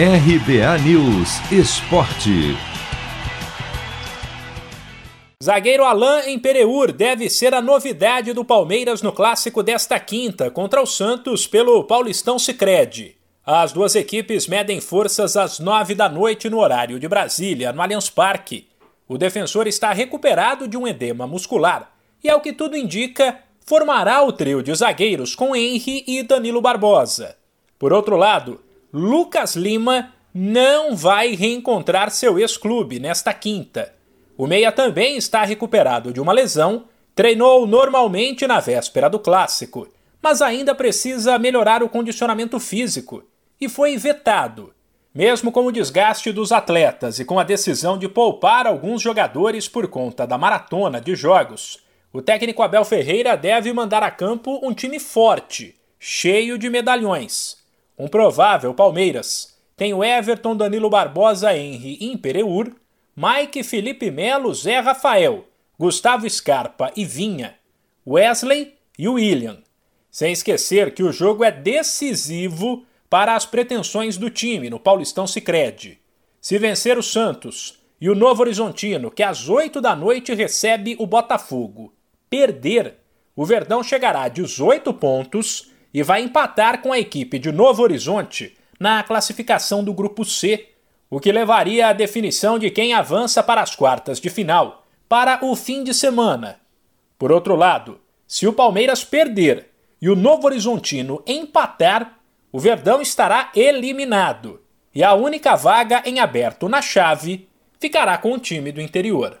RBA News Esporte. Zagueiro Alain Empereur deve ser a novidade do Palmeiras no clássico desta quinta contra o Santos pelo Paulistão Sicredi. As duas equipes medem forças às nove da noite no horário de Brasília, no Allianz Parque. O defensor está recuperado de um edema muscular e, ao que tudo indica, formará o trio de zagueiros com Henry e Danilo Barbosa. Por outro lado, Lucas Lima não vai reencontrar seu ex-clube nesta quinta. O Meia também está recuperado de uma lesão, treinou normalmente na véspera do clássico, mas ainda precisa melhorar o condicionamento físico e foi vetado. Mesmo com o desgaste dos atletas e com a decisão de poupar alguns jogadores por conta da maratona de jogos, o técnico Abel Ferreira deve mandar a campo um time forte, cheio de medalhões. Um provável Palmeiras tem o Everton, Danilo Barbosa, Henry Impereur, Mike Felipe Melo, Zé Rafael, Gustavo Scarpa e Vinha, Wesley e William. Sem esquecer que o jogo é decisivo para as pretensões do time no Paulistão Sicredi. Se vencer o Santos e o Novo Horizontino, que às 8 da noite recebe o Botafogo, perder, o Verdão chegará a 18 pontos e vai empatar com a equipe de Novo Horizonte na classificação do grupo C, o que levaria à definição de quem avança para as quartas de final para o fim de semana. Por outro lado, se o Palmeiras perder e o Novo Horizontino empatar, o Verdão estará eliminado e a única vaga em aberto na chave ficará com o time do interior.